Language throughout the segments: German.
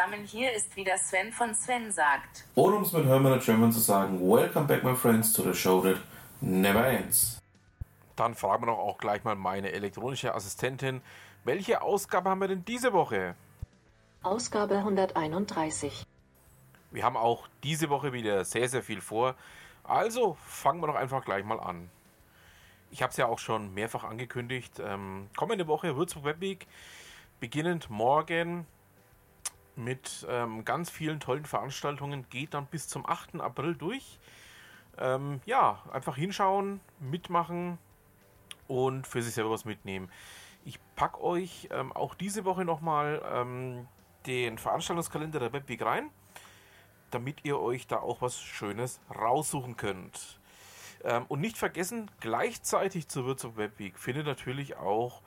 Zusammen, hier ist wieder Sven von Sven sagt. Oder um es mit Hermann German zu sagen, Welcome back my friends to the show that never ends. Dann fragen wir doch auch gleich mal meine elektronische Assistentin, welche Ausgabe haben wir denn diese Woche? Ausgabe 131. Wir haben auch diese Woche wieder sehr, sehr viel vor. Also fangen wir doch einfach gleich mal an. Ich habe es ja auch schon mehrfach angekündigt. Ähm, kommende Woche Würzburg Web Week, beginnend morgen mit ähm, ganz vielen tollen Veranstaltungen, geht dann bis zum 8. April durch. Ähm, ja, einfach hinschauen, mitmachen und für sich selber was mitnehmen. Ich packe euch ähm, auch diese Woche nochmal ähm, den Veranstaltungskalender der Webweek rein, damit ihr euch da auch was Schönes raussuchen könnt. Ähm, und nicht vergessen, gleichzeitig zur Würzburg Webweek findet natürlich auch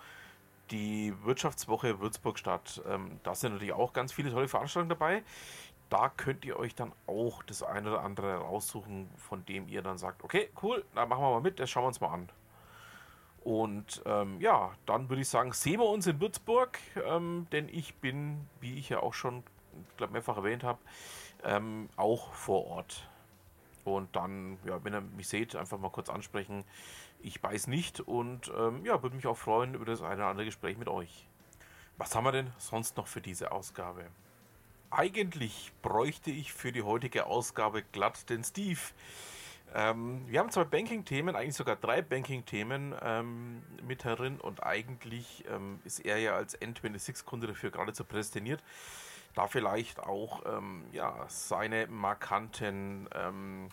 die Wirtschaftswoche Würzburg statt. Ähm, da sind natürlich auch ganz viele tolle Veranstaltungen dabei. Da könnt ihr euch dann auch das eine oder andere raussuchen, von dem ihr dann sagt, okay, cool, da machen wir mal mit, das schauen wir uns mal an. Und ähm, ja, dann würde ich sagen, sehen wir uns in Würzburg, ähm, denn ich bin, wie ich ja auch schon, glaube mehrfach erwähnt habe, ähm, auch vor Ort. Und dann, ja, wenn ihr mich seht, einfach mal kurz ansprechen. Ich weiß nicht und ähm, ja, würde mich auch freuen über das eine oder andere Gespräch mit euch. Was haben wir denn sonst noch für diese Ausgabe? Eigentlich bräuchte ich für die heutige Ausgabe glatt den Steve. Ähm, wir haben zwei Banking-Themen, eigentlich sogar drei Banking-Themen ähm, mit herin und eigentlich ähm, ist er ja als N26-Kunde dafür geradezu prädestiniert, da vielleicht auch ähm, ja, seine markanten ähm,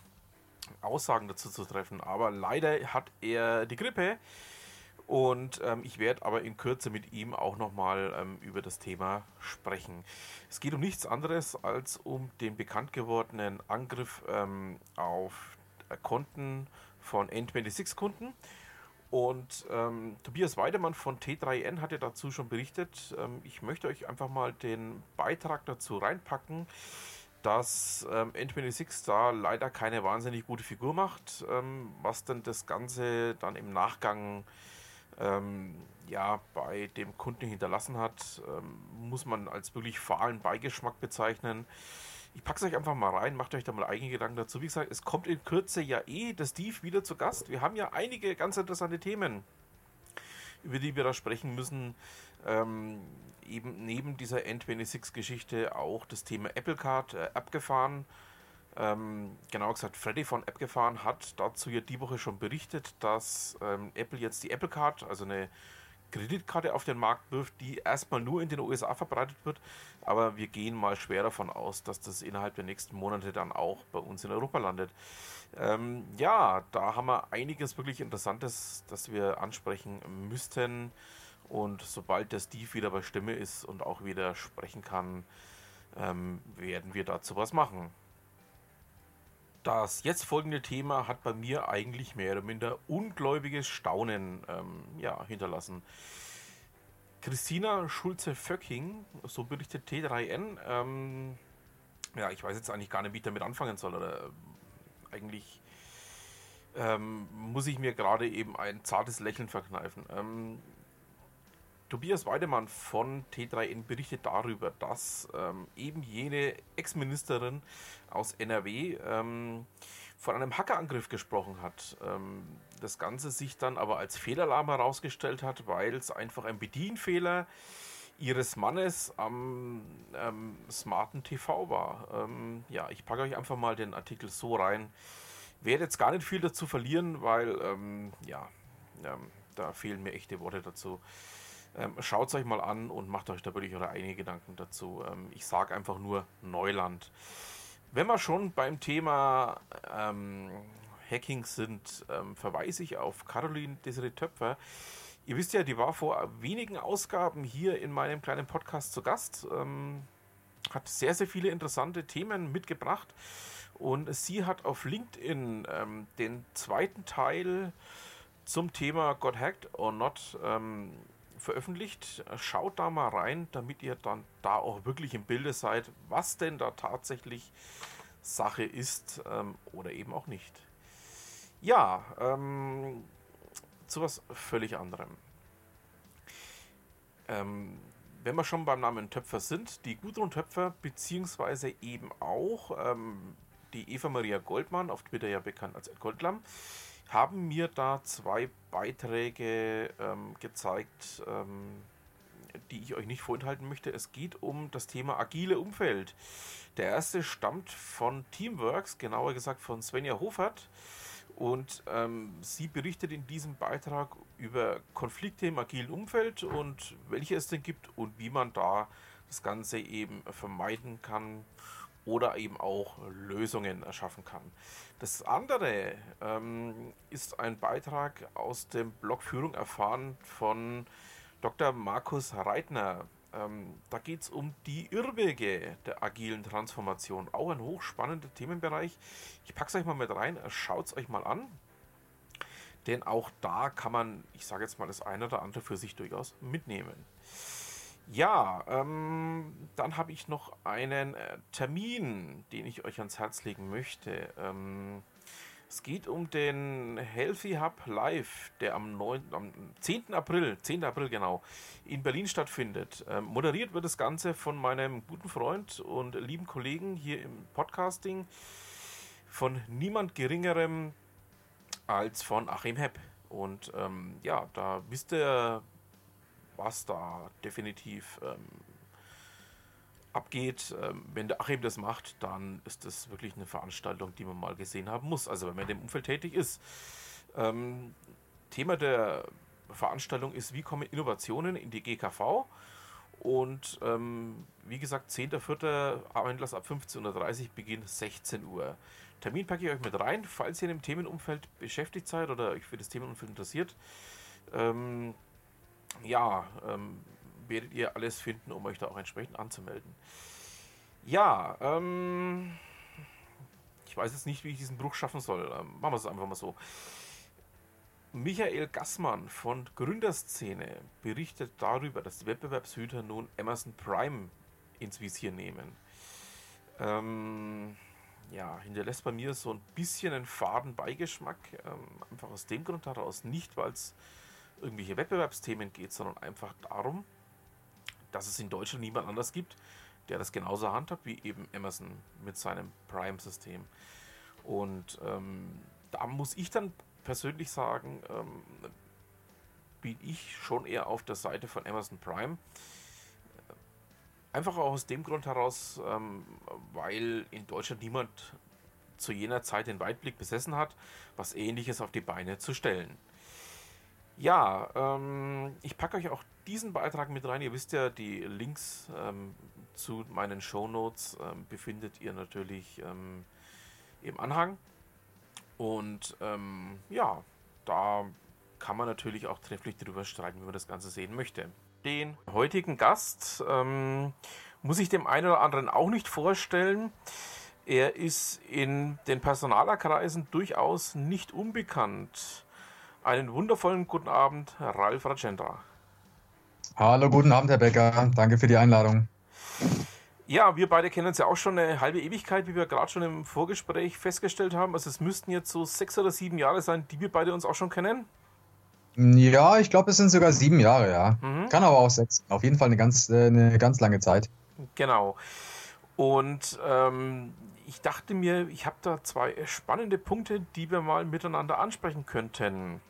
Aussagen dazu zu treffen. Aber leider hat er die Grippe. Und ähm, ich werde aber in Kürze mit ihm auch nochmal ähm, über das Thema sprechen. Es geht um nichts anderes als um den bekannt gewordenen Angriff ähm, auf Konten von N26-Kunden. Und ähm, Tobias Weidemann von T3N hat ja dazu schon berichtet. Ähm, ich möchte euch einfach mal den Beitrag dazu reinpacken, dass ähm, N26 da leider keine wahnsinnig gute Figur macht, ähm, was denn das Ganze dann im Nachgang ähm, ja, bei dem Kunden hinterlassen hat, ähm, muss man als wirklich fahlen Beigeschmack bezeichnen. Ich packe es euch einfach mal rein, macht euch da mal eigene Gedanken dazu. Wie gesagt, es kommt in Kürze ja eh der Steve wieder zu Gast. Wir haben ja einige ganz interessante Themen, über die wir da sprechen müssen. Ähm, eben neben dieser N26-Geschichte auch das Thema Apple Card äh, abgefahren. Ähm, genau gesagt, Freddy von Appgefahren hat dazu ja die Woche schon berichtet, dass ähm, Apple jetzt die Apple Card, also eine Kreditkarte auf den Markt wirft, die erstmal nur in den USA verbreitet wird. Aber wir gehen mal schwer davon aus, dass das innerhalb der nächsten Monate dann auch bei uns in Europa landet. Ähm, ja, da haben wir einiges wirklich Interessantes, das wir ansprechen müssten. Und sobald der Steve wieder bei Stimme ist und auch wieder sprechen kann, ähm, werden wir dazu was machen. Das jetzt folgende Thema hat bei mir eigentlich mehr oder minder ungläubiges Staunen ähm, ja, hinterlassen. Christina Schulze-Föcking, so berichtet T3N, ähm, ja, ich weiß jetzt eigentlich gar nicht, wie ich damit anfangen soll, oder äh, eigentlich ähm, muss ich mir gerade eben ein zartes Lächeln verkneifen. Ähm, Tobias Weidemann von T3N berichtet darüber, dass ähm, eben jene Ex-Ministerin aus NRW ähm, von einem Hackerangriff gesprochen hat. Ähm, das Ganze sich dann aber als Fehlalarm herausgestellt hat, weil es einfach ein Bedienfehler ihres Mannes am ähm, smarten TV war. Ähm, ja, ich packe euch einfach mal den Artikel so rein. Werde jetzt gar nicht viel dazu verlieren, weil ähm, ja, da fehlen mir echte Worte dazu. Ähm, Schaut es euch mal an und macht euch da wirklich eure eigenen Gedanken dazu. Ähm, ich sage einfach nur Neuland. Wenn wir schon beim Thema ähm, Hacking sind, ähm, verweise ich auf Caroline Desiree Töpfer. Ihr wisst ja, die war vor wenigen Ausgaben hier in meinem kleinen Podcast zu Gast. Ähm, hat sehr, sehr viele interessante Themen mitgebracht. Und sie hat auf LinkedIn ähm, den zweiten Teil zum Thema Got Hacked or Not ähm, veröffentlicht. Schaut da mal rein, damit ihr dann da auch wirklich im Bilde seid, was denn da tatsächlich Sache ist ähm, oder eben auch nicht. Ja, ähm, zu was völlig anderem. Ähm, wenn wir schon beim Namen Töpfer sind, die Gudrun Töpfer, beziehungsweise eben auch ähm, die Eva Maria Goldmann, auf Twitter ja bekannt als Ed Goldlam, haben mir da zwei Beiträge ähm, gezeigt, ähm, die ich euch nicht vorenthalten möchte. Es geht um das Thema agile Umfeld. Der erste stammt von Teamworks, genauer gesagt von Svenja Hofert. Und ähm, sie berichtet in diesem Beitrag über Konflikte im agilen Umfeld und welche es denn gibt und wie man da das Ganze eben vermeiden kann oder eben auch Lösungen erschaffen kann. Das andere ähm, ist ein Beitrag aus dem Blog Führung erfahren von Dr. Markus Reitner. Ähm, da geht es um die Irrwege der agilen Transformation. Auch ein hochspannender Themenbereich. Ich packe es euch mal mit rein, schaut es euch mal an. Denn auch da kann man, ich sage jetzt mal, das eine oder andere für sich durchaus mitnehmen. Ja, ähm, dann habe ich noch einen äh, Termin, den ich euch ans Herz legen möchte. Ähm, es geht um den Healthy Hub Live, der am, 9, am 10. April, 10. April genau, in Berlin stattfindet. Ähm, moderiert wird das Ganze von meinem guten Freund und lieben Kollegen hier im Podcasting, von niemand Geringerem als von Achim Hepp. Und ähm, ja, da wisst ihr, was da definitiv ähm, abgeht. Ähm, wenn der Achim das macht, dann ist das wirklich eine Veranstaltung, die man mal gesehen haben muss. Also wenn man in dem Umfeld tätig ist. Ähm, Thema der Veranstaltung ist, wie kommen Innovationen in die GKV? Und ähm, wie gesagt, 10.04. Einlass ab 15.30 Uhr, Beginn 16 Uhr. Termin packe ich euch mit rein, falls ihr in dem Themenumfeld beschäftigt seid oder euch für das Themenumfeld interessiert. Ähm, ja, ähm, werdet ihr alles finden, um euch da auch entsprechend anzumelden. Ja, ähm, ich weiß jetzt nicht, wie ich diesen Bruch schaffen soll. Ähm, machen wir es einfach mal so. Michael Gassmann von Gründerszene berichtet darüber, dass die Wettbewerbshüter nun Amazon Prime ins Visier nehmen. Ähm, ja, hinterlässt bei mir so ein bisschen einen faden Beigeschmack. Ähm, einfach aus dem Grund heraus, nicht weil es irgendwelche Wettbewerbsthemen geht, sondern einfach darum, dass es in Deutschland niemand anders gibt, der das genauso handhabt wie eben Amazon mit seinem Prime-System. Und ähm, da muss ich dann persönlich sagen, ähm, bin ich schon eher auf der Seite von Amazon Prime. Einfach auch aus dem Grund heraus, ähm, weil in Deutschland niemand zu jener Zeit den Weitblick besessen hat, was ähnliches auf die Beine zu stellen. Ja, ähm, ich packe euch auch diesen Beitrag mit rein. Ihr wisst ja, die Links ähm, zu meinen Show Notes ähm, befindet ihr natürlich ähm, im Anhang. Und ähm, ja, da kann man natürlich auch trefflich drüber streiten, wie man das Ganze sehen möchte. Den heutigen Gast ähm, muss ich dem einen oder anderen auch nicht vorstellen. Er ist in den Personalerkreisen durchaus nicht unbekannt. Einen wundervollen guten Abend, Ralf Racendra. Hallo, guten Abend, Herr Becker. Danke für die Einladung. Ja, wir beide kennen uns ja auch schon eine halbe Ewigkeit, wie wir gerade schon im Vorgespräch festgestellt haben. Also es müssten jetzt so sechs oder sieben Jahre sein, die wir beide uns auch schon kennen. Ja, ich glaube, es sind sogar sieben Jahre, ja. Mhm. Kann aber auch sechs. Auf jeden Fall eine ganz, äh, eine ganz lange Zeit. Genau. Und ähm, ich dachte mir, ich habe da zwei spannende Punkte, die wir mal miteinander ansprechen könnten.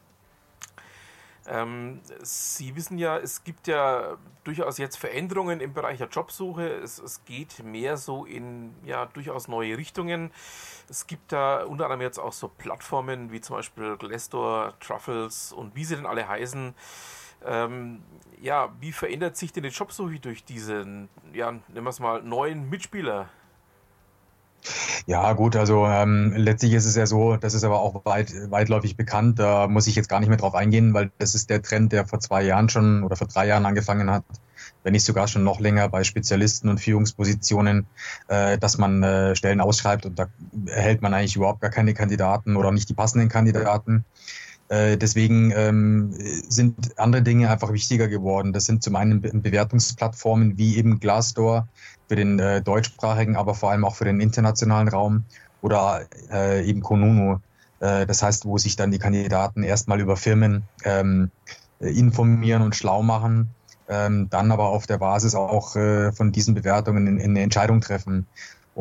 Ähm, Sie wissen ja, es gibt ja durchaus jetzt Veränderungen im Bereich der Jobsuche. Es, es, geht mehr so in ja durchaus neue Richtungen. Es gibt da unter anderem jetzt auch so Plattformen wie zum Beispiel Glassdoor, Truffles und wie sie denn alle heißen. Ähm, ja, wie verändert sich denn die Jobsuche durch diesen, ja, nennen wir es mal, neuen Mitspieler? Ja, gut, also ähm, letztlich ist es ja so, das ist aber auch weit, weitläufig bekannt, da muss ich jetzt gar nicht mehr drauf eingehen, weil das ist der Trend, der vor zwei Jahren schon oder vor drei Jahren angefangen hat, wenn nicht sogar schon noch länger bei Spezialisten und Führungspositionen, äh, dass man äh, Stellen ausschreibt und da erhält man eigentlich überhaupt gar keine Kandidaten oder nicht die passenden Kandidaten. Äh, deswegen ähm, sind andere Dinge einfach wichtiger geworden. Das sind zum einen Be Bewertungsplattformen wie eben Glassdoor für den äh, deutschsprachigen, aber vor allem auch für den internationalen Raum oder äh, eben Konunu. Äh, das heißt, wo sich dann die Kandidaten erstmal über Firmen ähm, informieren und schlau machen ähm, dann aber auf der Basis auch äh, von diesen Bewertungen in, in eine Entscheidung treffen.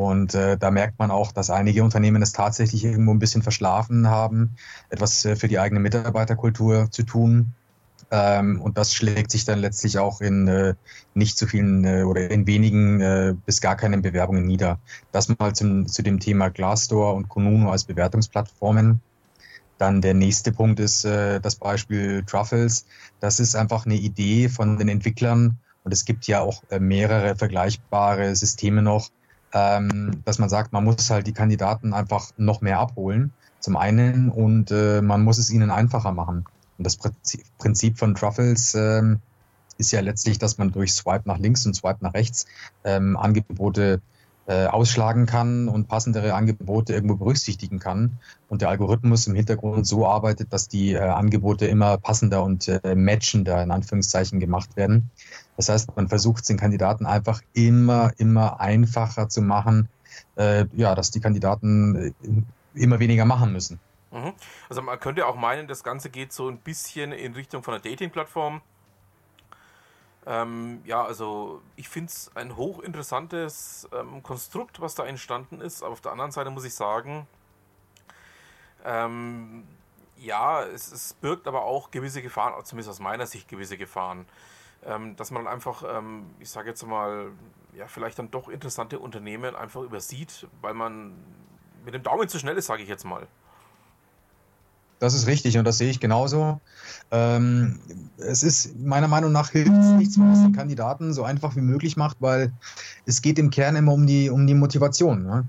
Und äh, da merkt man auch, dass einige Unternehmen es tatsächlich irgendwo ein bisschen verschlafen haben, etwas äh, für die eigene Mitarbeiterkultur zu tun. Ähm, und das schlägt sich dann letztlich auch in äh, nicht zu vielen äh, oder in wenigen äh, bis gar keinen Bewerbungen nieder. Das mal zum, zu dem Thema Glassdoor und Konuno als Bewertungsplattformen. Dann der nächste Punkt ist äh, das Beispiel Truffles. Das ist einfach eine Idee von den Entwicklern und es gibt ja auch mehrere vergleichbare Systeme noch, ähm, dass man sagt, man muss halt die Kandidaten einfach noch mehr abholen, zum einen, und äh, man muss es ihnen einfacher machen. Und das Prinzip von Truffles ähm, ist ja letztlich, dass man durch Swipe nach links und Swipe nach rechts ähm, Angebote äh, ausschlagen kann und passendere Angebote irgendwo berücksichtigen kann. Und der Algorithmus im Hintergrund so arbeitet, dass die äh, Angebote immer passender und äh, matchender in Anführungszeichen gemacht werden. Das heißt, man versucht den Kandidaten einfach immer, immer einfacher zu machen, äh, ja, dass die Kandidaten äh, immer weniger machen müssen. Mhm. Also man könnte auch meinen, das Ganze geht so ein bisschen in Richtung von einer Dating-Plattform. Ähm, ja, also ich finde es ein hochinteressantes ähm, Konstrukt, was da entstanden ist. Aber auf der anderen Seite muss ich sagen, ähm, ja, es, es, birgt aber auch gewisse Gefahren, zumindest aus meiner Sicht gewisse Gefahren ähm, dass man einfach, ähm, ich sage jetzt mal, ja, vielleicht dann doch interessante Unternehmen einfach übersieht, weil man mit dem Daumen zu schnell ist, sage ich jetzt mal. Das ist richtig und das sehe ich genauso. Ähm, es ist meiner Meinung nach hilft nichts, wenn man es den Kandidaten so einfach wie möglich macht, weil es geht im Kern immer um die, um die Motivation. Ne?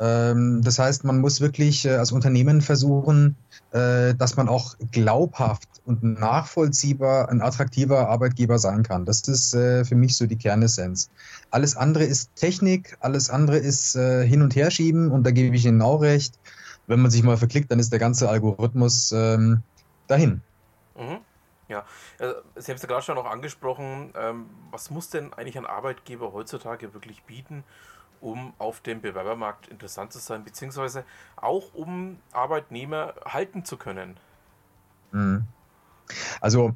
Ähm, das heißt, man muss wirklich äh, als Unternehmen versuchen, äh, dass man auch glaubhaft und nachvollziehbar ein attraktiver Arbeitgeber sein kann. Das ist äh, für mich so die Kernessenz. Alles andere ist Technik, alles andere ist hin und her schieben und da gebe ich Ihnen auch recht. Wenn man sich mal verklickt, dann ist der ganze Algorithmus ähm, dahin. Mhm. Ja, Sie haben es ja gerade schon noch angesprochen. Ähm, was muss denn eigentlich ein Arbeitgeber heutzutage wirklich bieten, um auf dem Bewerbermarkt interessant zu sein, beziehungsweise auch um Arbeitnehmer halten zu können? Mhm. Also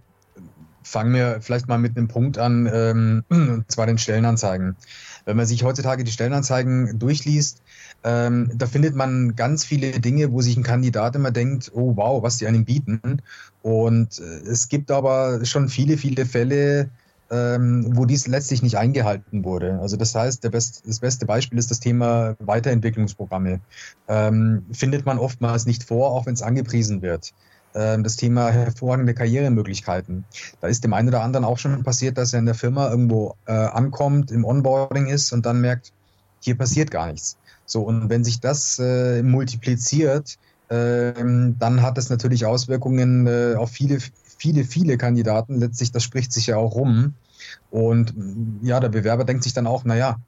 fangen wir vielleicht mal mit einem Punkt an, ähm, und zwar den Stellenanzeigen. Wenn man sich heutzutage die Stellenanzeigen durchliest, ähm, da findet man ganz viele Dinge, wo sich ein Kandidat immer denkt, oh wow, was die einem bieten. Und äh, es gibt aber schon viele, viele Fälle, ähm, wo dies letztlich nicht eingehalten wurde. Also das heißt, Best, das beste Beispiel ist das Thema Weiterentwicklungsprogramme. Ähm, findet man oftmals nicht vor, auch wenn es angepriesen wird. Ähm, das Thema hervorragende Karrieremöglichkeiten. Da ist dem einen oder anderen auch schon passiert, dass er in der Firma irgendwo äh, ankommt, im Onboarding ist und dann merkt, hier passiert gar nichts. So, und wenn sich das äh, multipliziert, äh, dann hat das natürlich Auswirkungen äh, auf viele, viele, viele Kandidaten. Letztlich, das spricht sich ja auch rum. Und ja, der Bewerber denkt sich dann auch, naja,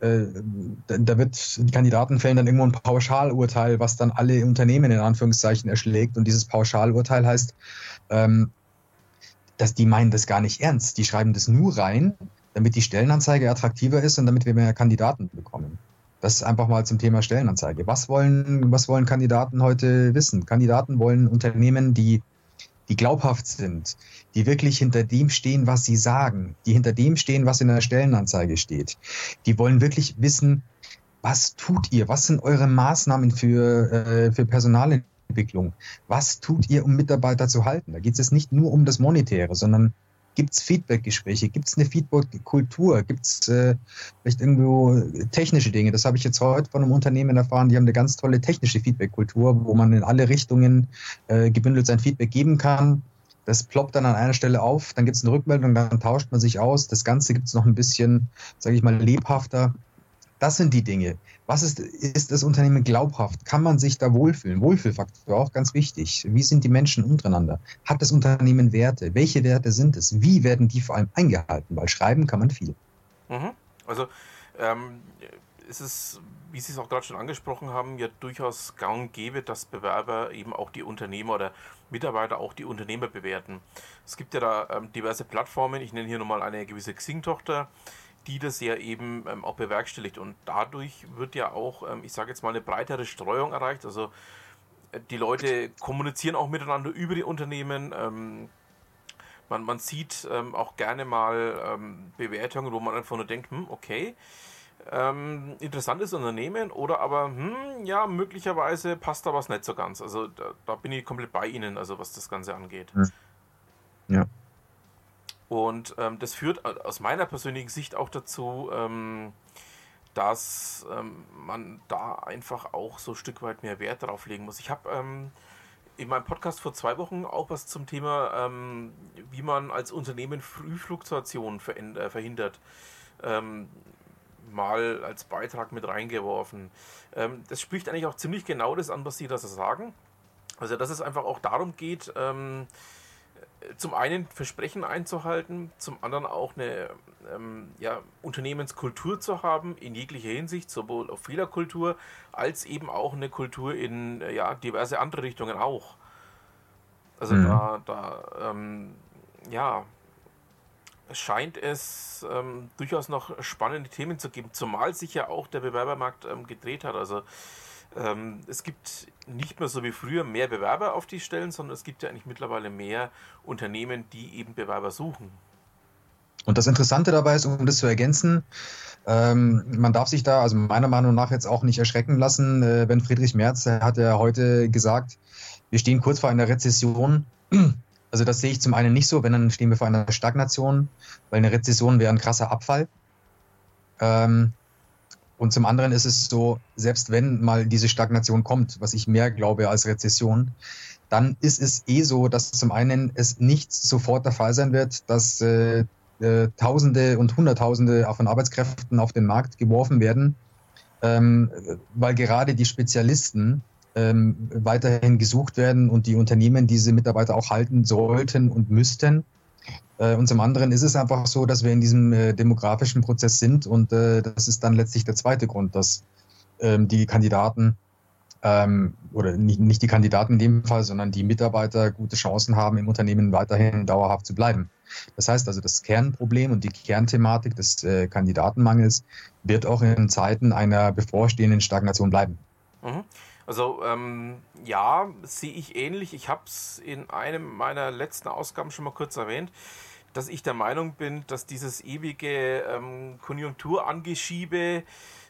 äh, da wird die Kandidaten fällen dann irgendwo ein Pauschalurteil, was dann alle Unternehmen in Anführungszeichen erschlägt. Und dieses Pauschalurteil heißt, ähm, dass die meinen das gar nicht ernst. Die schreiben das nur rein, damit die Stellenanzeige attraktiver ist und damit wir mehr Kandidaten bekommen. Das einfach mal zum Thema Stellenanzeige. Was wollen, was wollen Kandidaten heute wissen? Kandidaten wollen Unternehmen, die, die glaubhaft sind, die wirklich hinter dem stehen, was sie sagen, die hinter dem stehen, was in der Stellenanzeige steht. Die wollen wirklich wissen, was tut ihr? Was sind eure Maßnahmen für, äh, für Personalentwicklung? Was tut ihr, um Mitarbeiter zu halten? Da geht es nicht nur um das Monetäre, sondern Gibt es Feedback-Gespräche? Gibt es eine Feedback-Kultur? Gibt es äh, vielleicht irgendwo technische Dinge? Das habe ich jetzt heute von einem Unternehmen erfahren, die haben eine ganz tolle technische Feedback-Kultur, wo man in alle Richtungen äh, gebündelt sein Feedback geben kann. Das ploppt dann an einer Stelle auf, dann gibt es eine Rückmeldung, dann tauscht man sich aus. Das Ganze gibt es noch ein bisschen, sage ich mal, lebhafter. Das sind die Dinge. Was ist, ist das Unternehmen glaubhaft? Kann man sich da wohlfühlen? Wohlfühlfaktor auch ganz wichtig. Wie sind die Menschen untereinander? Hat das Unternehmen Werte? Welche Werte sind es? Wie werden die vor allem eingehalten? Weil schreiben kann man viel. Mhm. Also ähm, ist es, wie Sie es auch gerade schon angesprochen haben, ja durchaus gang gäbe, dass Bewerber eben auch die Unternehmer oder Mitarbeiter auch die Unternehmer bewerten. Es gibt ja da ähm, diverse Plattformen. Ich nenne hier nochmal eine gewisse Xing-Tochter die das ja eben ähm, auch bewerkstelligt. Und dadurch wird ja auch, ähm, ich sage jetzt mal, eine breitere Streuung erreicht. Also äh, die Leute kommunizieren auch miteinander über die Unternehmen. Ähm, man, man sieht ähm, auch gerne mal ähm, Bewertungen, wo man einfach nur denkt, hm, okay, ähm, interessantes Unternehmen oder aber, hm, ja, möglicherweise passt da was nicht so ganz. Also da, da bin ich komplett bei Ihnen, also was das Ganze angeht. Hm. Ja. Und ähm, das führt aus meiner persönlichen Sicht auch dazu, ähm, dass ähm, man da einfach auch so ein Stück weit mehr Wert drauf legen muss. Ich habe ähm, in meinem Podcast vor zwei Wochen auch was zum Thema, ähm, wie man als Unternehmen Frühfluktuation äh, verhindert, ähm, mal als Beitrag mit reingeworfen. Das spricht eigentlich auch ziemlich genau das an, was Sie da sagen. Also, dass es einfach auch darum geht, zum einen Versprechen einzuhalten, zum anderen auch eine ähm, ja, Unternehmenskultur zu haben, in jeglicher Hinsicht, sowohl auf Fehlerkultur als eben auch eine Kultur in ja, diverse andere Richtungen auch. Also mhm. da, da ähm, ja, scheint es ähm, durchaus noch spannende Themen zu geben, zumal sich ja auch der Bewerbermarkt ähm, gedreht hat. Also ähm, es gibt nicht mehr so wie früher mehr Bewerber auf die Stellen, sondern es gibt ja eigentlich mittlerweile mehr Unternehmen, die eben Bewerber suchen. Und das Interessante dabei ist, um das zu ergänzen, ähm, man darf sich da also meiner Meinung nach jetzt auch nicht erschrecken lassen, äh, wenn Friedrich Merz, er hat ja heute gesagt, wir stehen kurz vor einer Rezession. Also das sehe ich zum einen nicht so, wenn dann stehen wir vor einer Stagnation, weil eine Rezession wäre ein krasser Abfall. Ähm, und zum anderen ist es so, selbst wenn mal diese Stagnation kommt, was ich mehr glaube als Rezession, dann ist es eh so, dass zum einen es nicht sofort der Fall sein wird, dass äh, äh, Tausende und Hunderttausende von Arbeitskräften auf den Markt geworfen werden, ähm, weil gerade die Spezialisten ähm, weiterhin gesucht werden und die Unternehmen diese Mitarbeiter auch halten sollten und müssten. Äh, und zum anderen ist es einfach so, dass wir in diesem äh, demografischen Prozess sind und äh, das ist dann letztlich der zweite Grund, dass ähm, die Kandidaten ähm, oder nicht, nicht die Kandidaten in dem Fall, sondern die Mitarbeiter gute Chancen haben, im Unternehmen weiterhin dauerhaft zu bleiben. Das heißt also, das Kernproblem und die Kernthematik des äh, Kandidatenmangels wird auch in Zeiten einer bevorstehenden Stagnation bleiben. Mhm. Also ähm, ja, sehe ich ähnlich. Ich habe es in einem meiner letzten Ausgaben schon mal kurz erwähnt, dass ich der Meinung bin, dass dieses ewige ähm, Konjunkturangeschiebe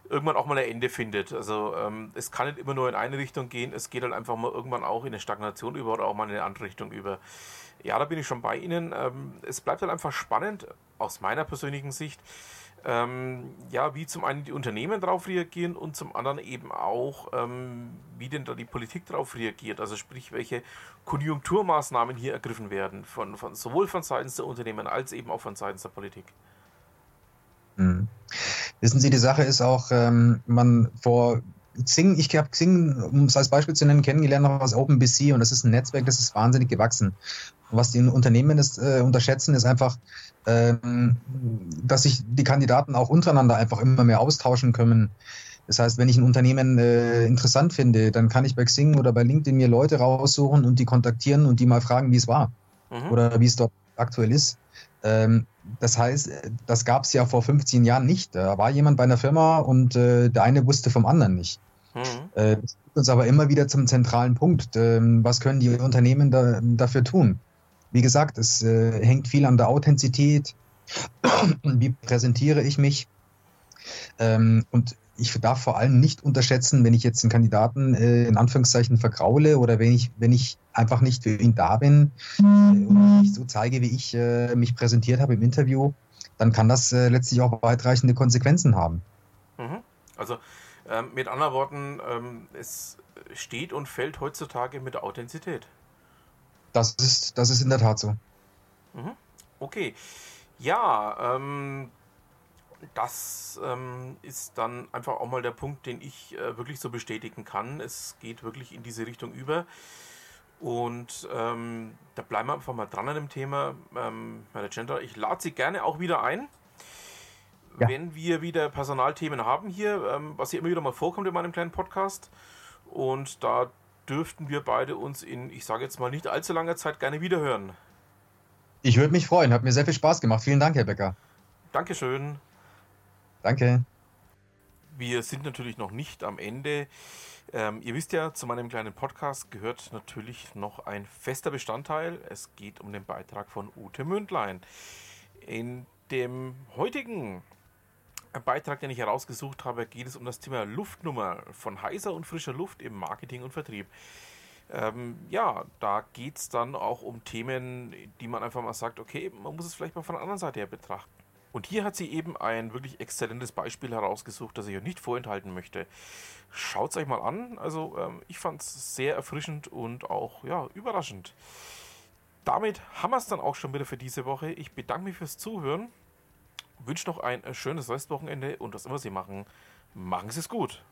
irgendwann auch mal ein Ende findet. Also ähm, es kann nicht immer nur in eine Richtung gehen, es geht halt einfach mal irgendwann auch in eine Stagnation über oder auch mal in eine andere Richtung über. Ja, da bin ich schon bei Ihnen. Ähm, es bleibt halt einfach spannend, aus meiner persönlichen Sicht, ähm, ja, wie zum einen die Unternehmen darauf reagieren und zum anderen eben auch, ähm, wie denn da die Politik darauf reagiert. Also sprich, welche Konjunkturmaßnahmen hier ergriffen werden, von, von sowohl von Seiten der Unternehmen als eben auch von Seiten der Politik. Hm. Wissen Sie, die Sache ist auch, ähm, man vor Xing, ich habe Xing, um es als Beispiel zu nennen, kennengelernt noch aus OpenBC und das ist ein Netzwerk, das ist wahnsinnig gewachsen. Was die Unternehmen das, äh, unterschätzen, ist einfach, ähm, dass sich die Kandidaten auch untereinander einfach immer mehr austauschen können. Das heißt, wenn ich ein Unternehmen äh, interessant finde, dann kann ich bei Xing oder bei LinkedIn mir Leute raussuchen und die kontaktieren und die mal fragen, wie es war mhm. oder wie es dort aktuell ist. Ähm, das heißt, das gab es ja vor 15 Jahren nicht. Da war jemand bei einer Firma und äh, der eine wusste vom anderen nicht. Mhm. Äh, das führt uns aber immer wieder zum zentralen Punkt. Ähm, was können die Unternehmen da, dafür tun? Wie gesagt, es äh, hängt viel an der Authentizität. Wie präsentiere ich mich? Ähm, und ich darf vor allem nicht unterschätzen, wenn ich jetzt einen Kandidaten äh, in Anführungszeichen vergraule oder wenn ich, wenn ich einfach nicht für ihn da bin äh, und nicht so zeige, wie ich äh, mich präsentiert habe im Interview, dann kann das äh, letztlich auch weitreichende Konsequenzen haben. Mhm. Also ähm, mit anderen Worten, ähm, es steht und fällt heutzutage mit Authentizität. Das ist, das ist in der Tat so. Mhm. Okay. Ja, ähm, das ähm, ist dann einfach auch mal der Punkt, den ich äh, wirklich so bestätigen kann. Es geht wirklich in diese Richtung über. Und ähm, da bleiben wir einfach mal dran an dem Thema. Ähm, Herr Center, ich lade Sie gerne auch wieder ein. Ja. Wenn wir wieder Personalthemen haben hier, ähm, was hier immer wieder mal vorkommt in meinem kleinen Podcast. Und da dürften wir beide uns in, ich sage jetzt mal, nicht allzu langer Zeit gerne wiederhören. Ich würde mich freuen, hat mir sehr viel Spaß gemacht. Vielen Dank, Herr Becker. Dankeschön. Danke. wir sind natürlich noch nicht am Ende. Ähm, ihr wisst ja, zu meinem kleinen Podcast gehört natürlich noch ein fester Bestandteil. Es geht um den Beitrag von Ute Mündlein. In dem heutigen Beitrag, den ich herausgesucht habe, geht es um das Thema Luftnummer von heißer und frischer Luft im Marketing und Vertrieb. Ähm, ja, da geht es dann auch um Themen, die man einfach mal sagt, okay, man muss es vielleicht mal von der anderen Seite her betrachten. Und hier hat sie eben ein wirklich exzellentes Beispiel herausgesucht, das ich euch nicht vorenthalten möchte. Schaut es euch mal an. Also ähm, ich fand es sehr erfrischend und auch ja, überraschend. Damit haben wir es dann auch schon wieder für diese Woche. Ich bedanke mich fürs Zuhören, wünsche noch ein schönes Restwochenende und was immer Sie machen, machen Sie es gut.